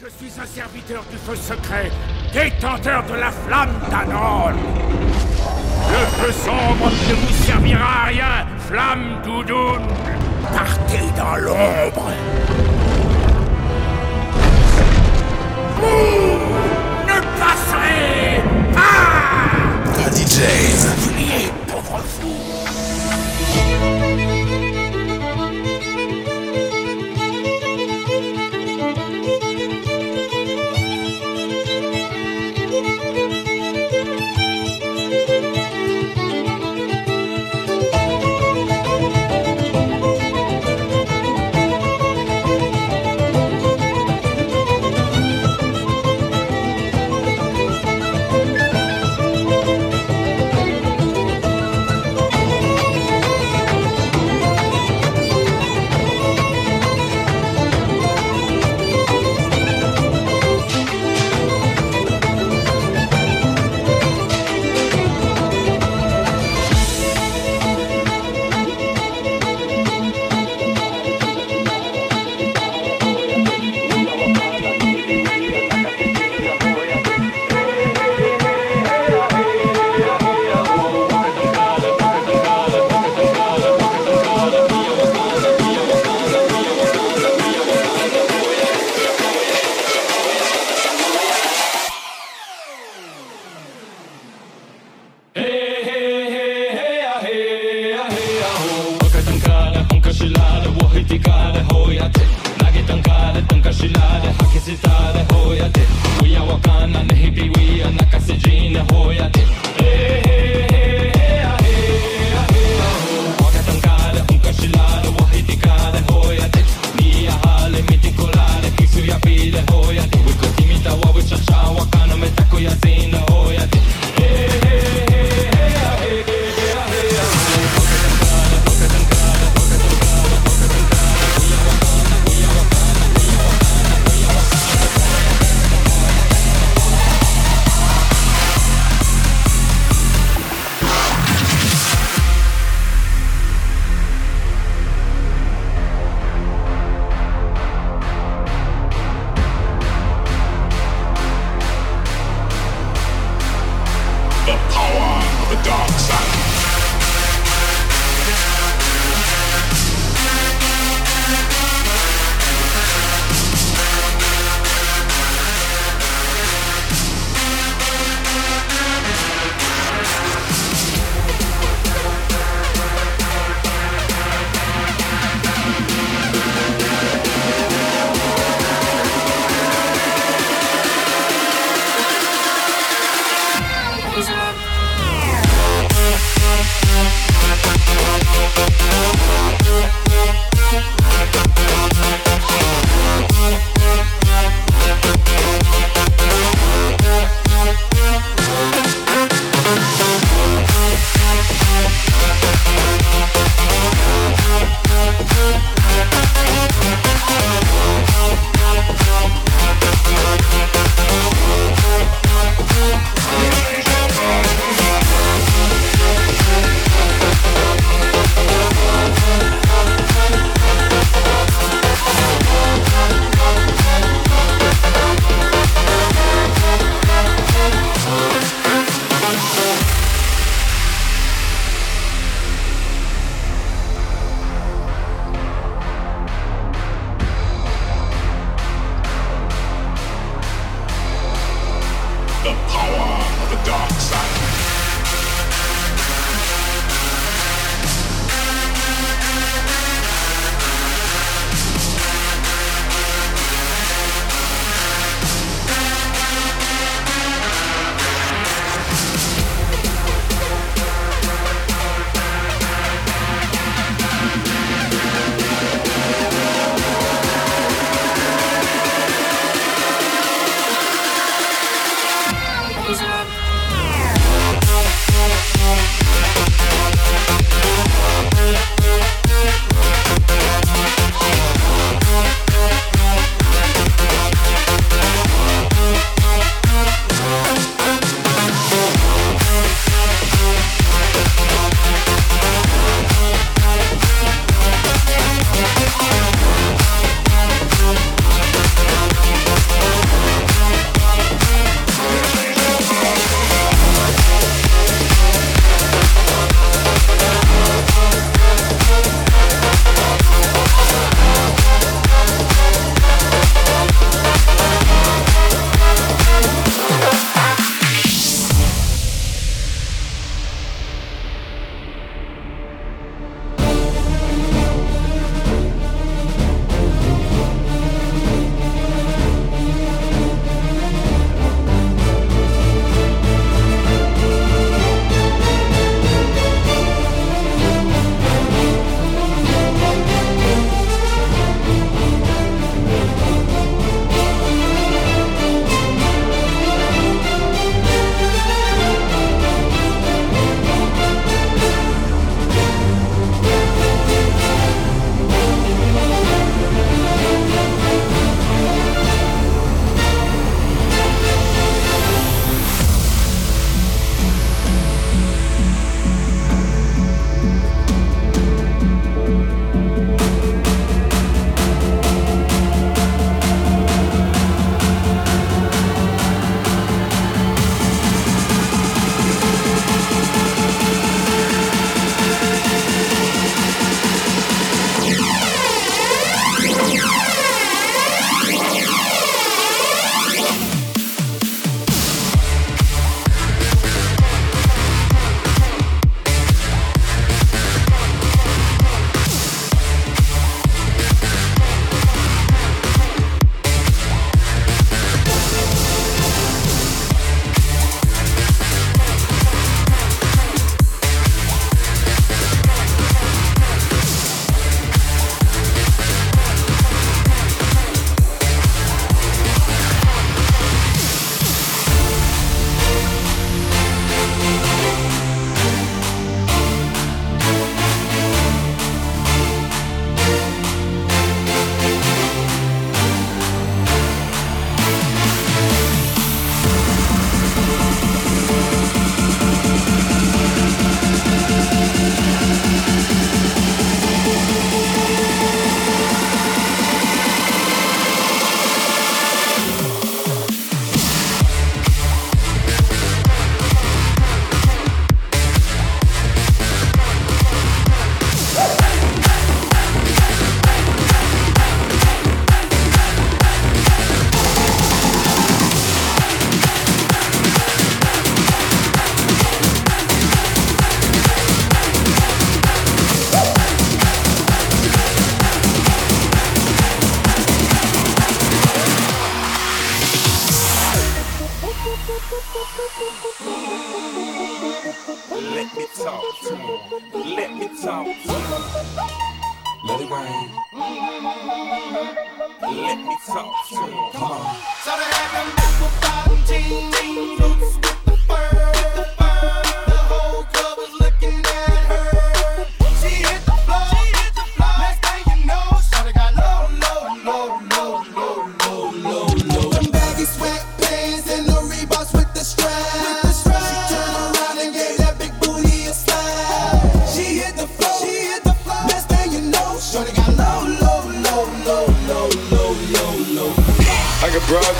Je suis un serviteur du feu secret, détenteur de la flamme d'Anon. Le feu sombre ne vous servira à rien, flamme doudoune. Partez dans l'ombre. Vous ne passerez pas Daddy Jane. Oubliez, pauvre fou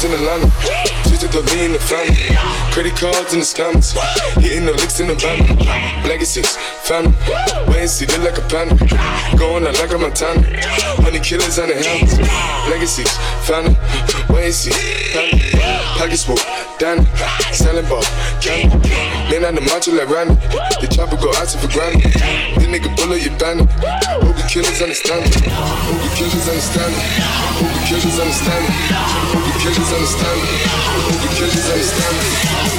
in Atlanta. Just the V in the family. Credit cards in the scammers. Hitting the licks in the van. Legacies, family. Way and see, look like a panic, Going out like a Montana. Money killers on the helmets. Legacies, family. Way and see, family. Pockets full, Danny. Selling ball, candy. Man on the macho like Randy. The chopper go out for granted. This nigga bullet, you bandit. Hope the killers understand it. Hope the killers understand it kids understand? Do kids understand? Do kids understand?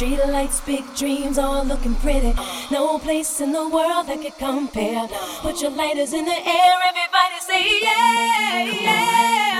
Street lights, big dreams, all looking pretty. No place in the world that could compare. Put your lighters in the air, everybody say, yeah, yeah.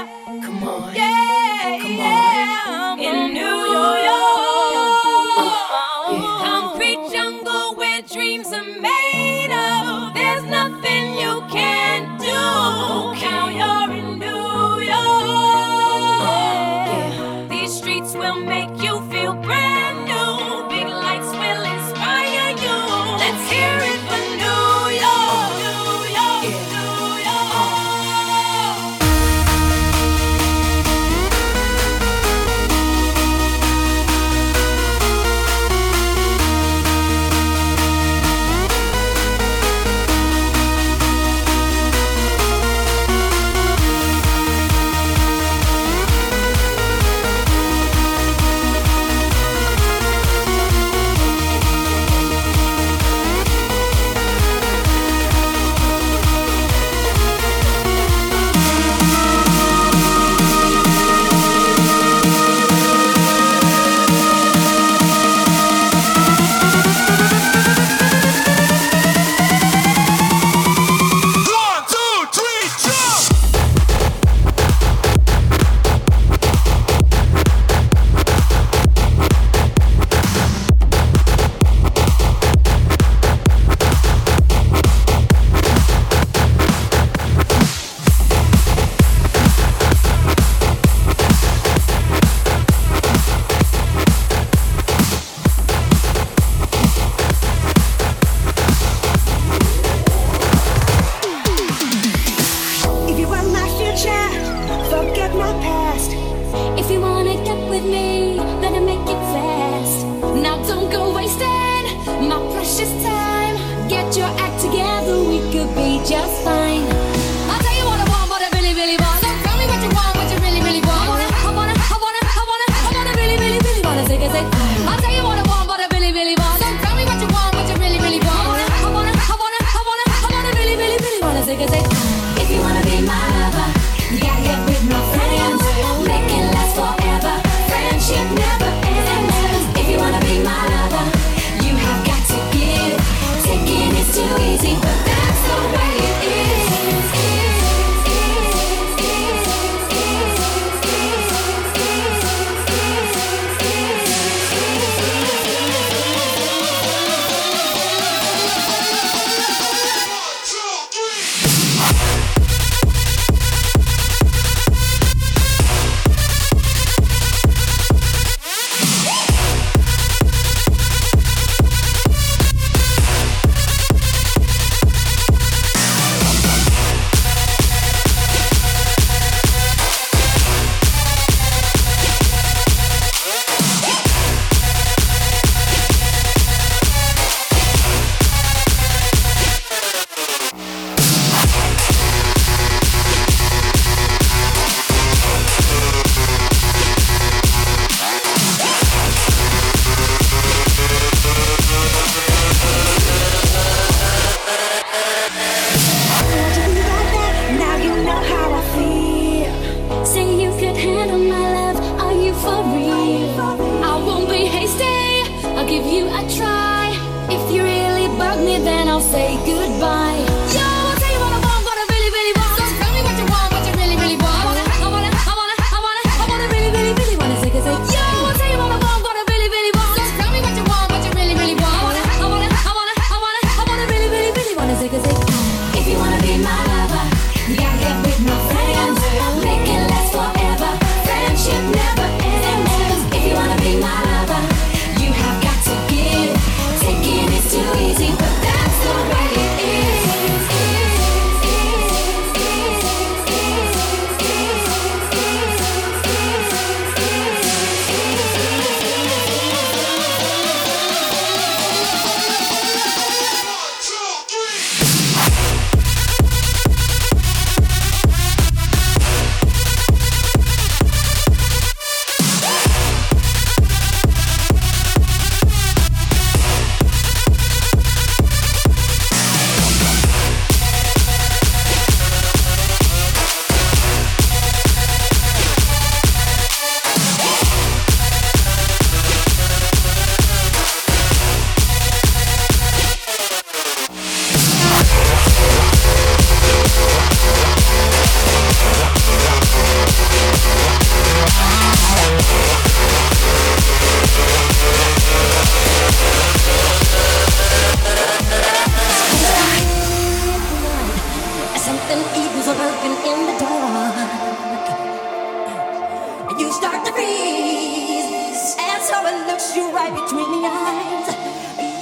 You right between the eyes.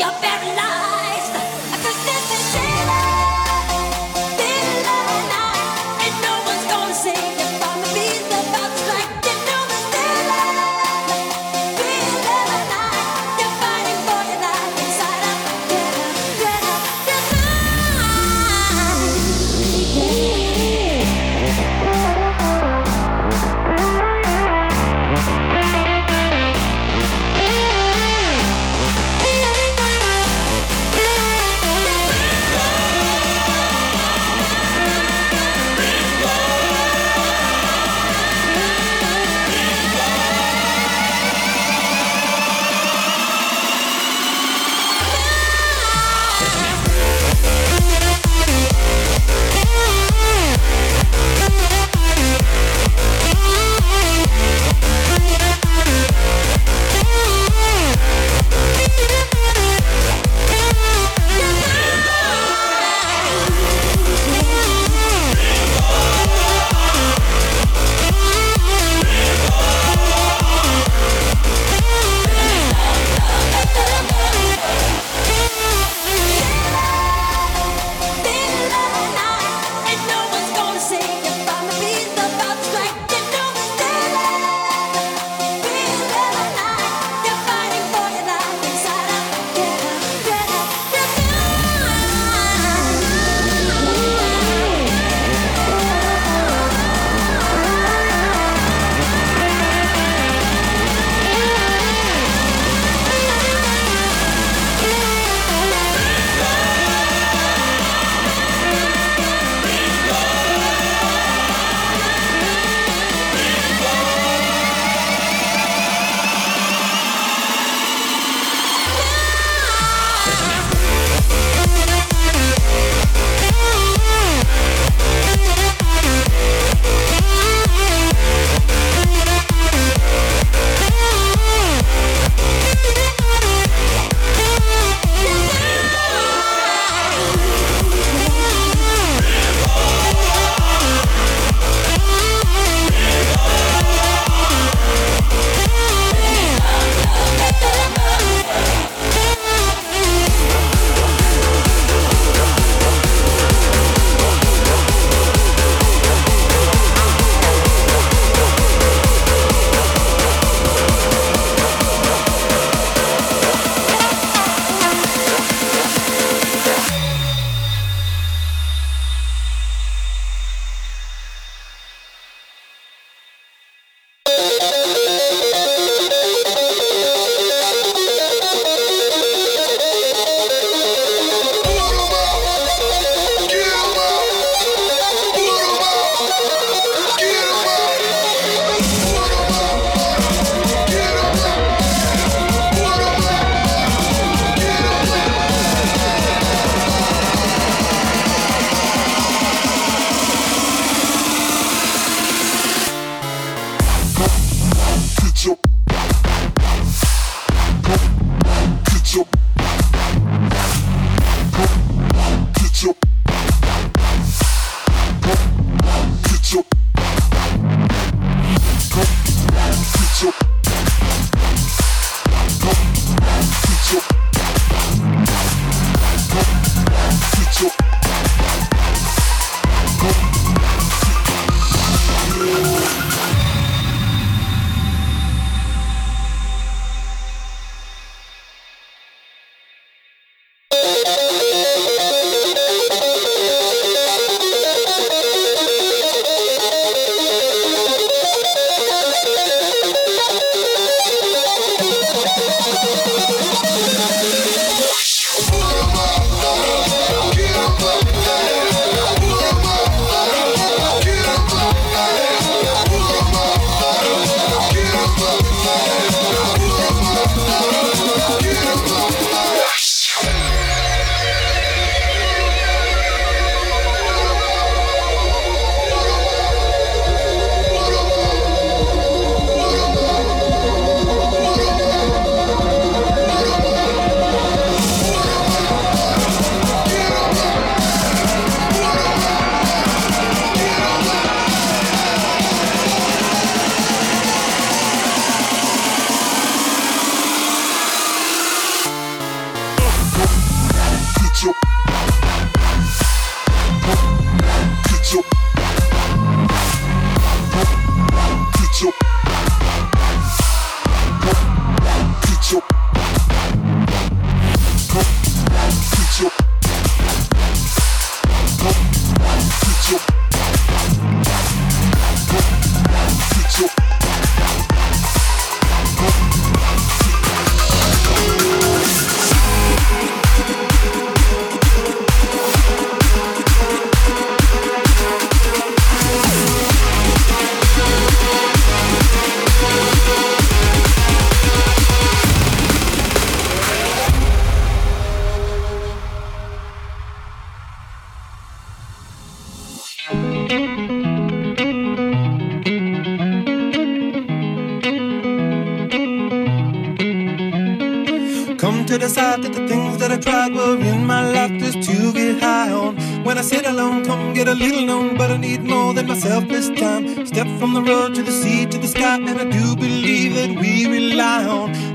You're paralyzed,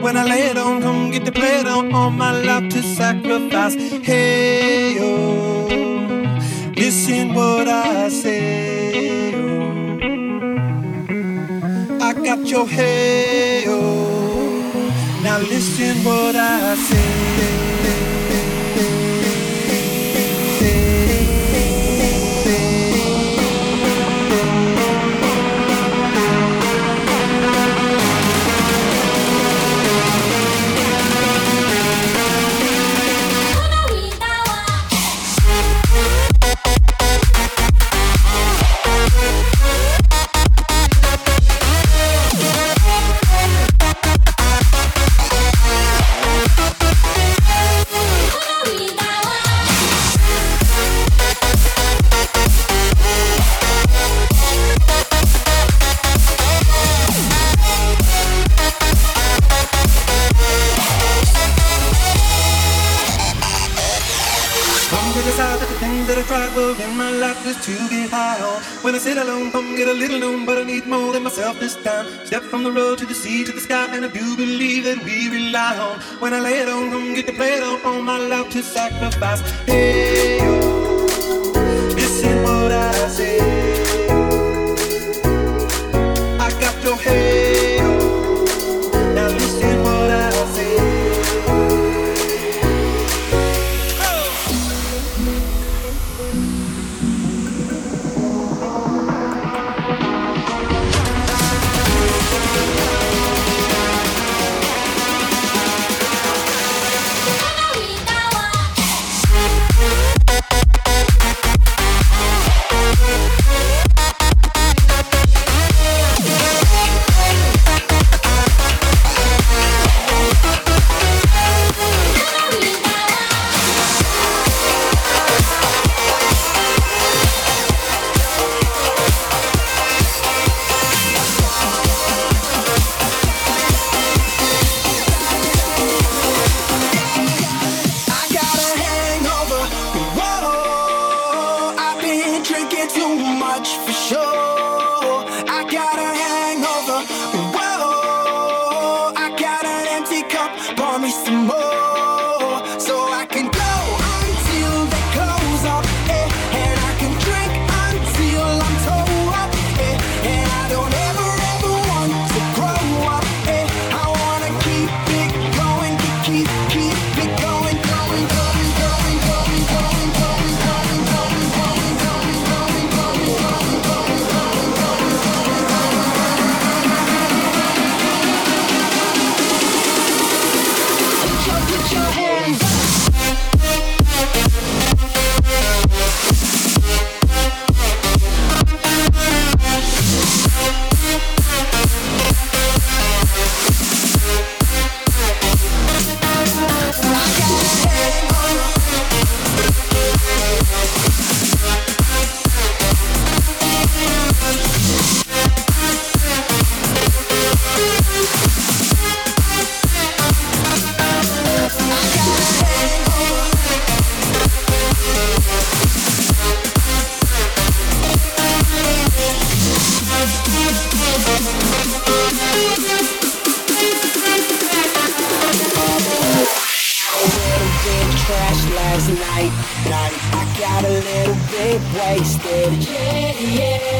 When I lay it on, come get the play it on, all my life to sacrifice. Hey, oh, listen what I say. Oh. I got your hey. Now listen what I Come When I sit alone, come get a little known, but I need more than myself this time. Step from the road to the sea to the sky, and I do believe that we rely on. When I lay it on, come get the play it on, all my life to sacrifice. Hey, oh, listen what I say. I got your hey, yeah, yeah.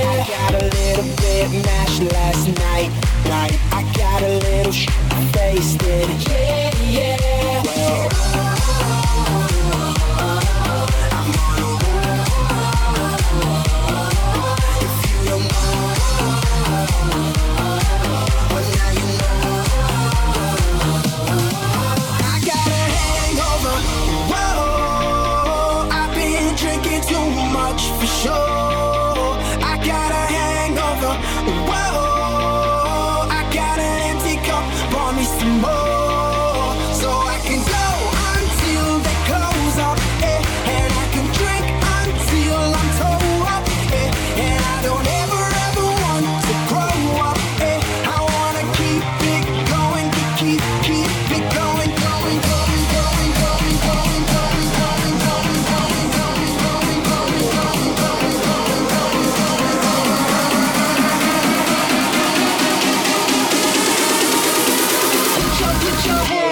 Put your, hands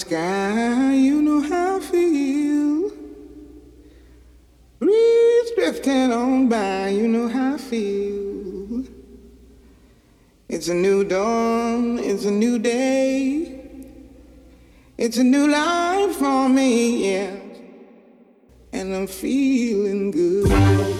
sky, you know how I feel. Breeze drifting on by, you know how I feel. It's a new dawn, it's a new day. It's a new life for me, yeah. And I'm feeling good.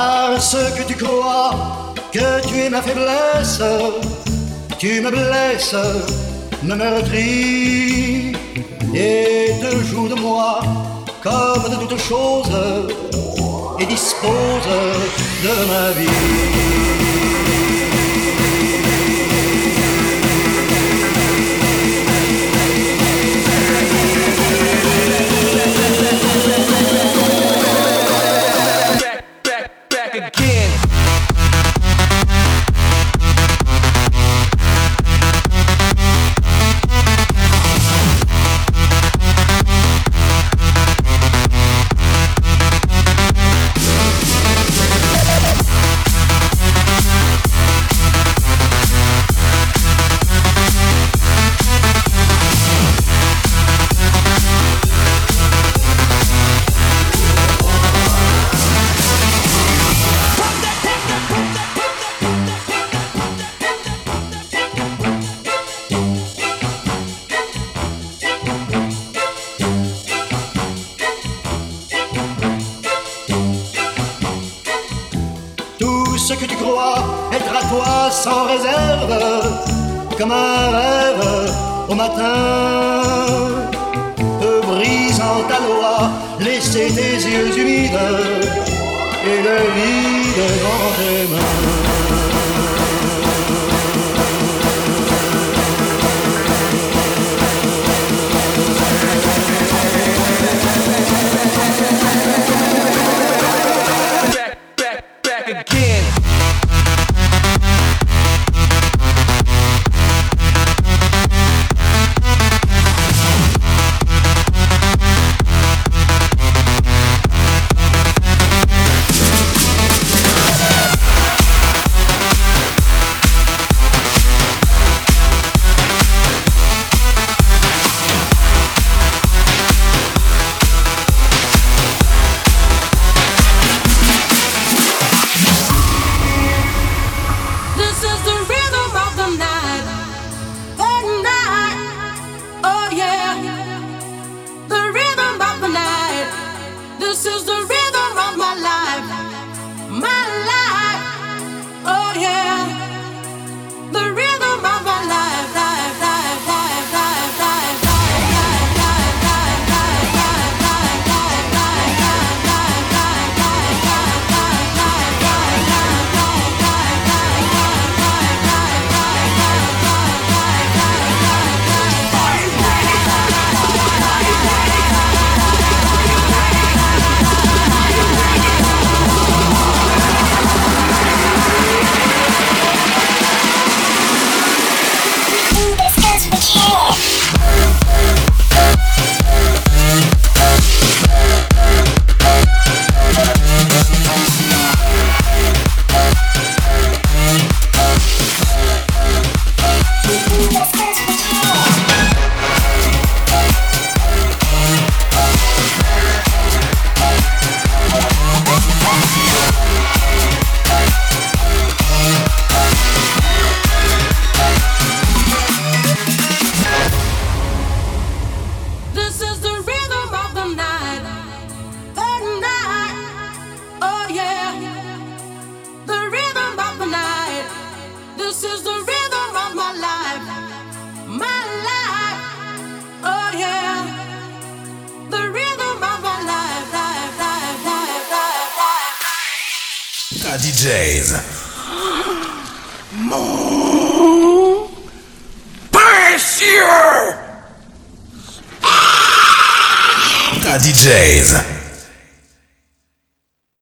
Parce que tu crois que tu es ma faiblesse. Tu me blesses, me meurtris et te joues de moi comme de toutes choses et dispose de ma vie. ta laissez tes yeux humides et le vide dans tes mains.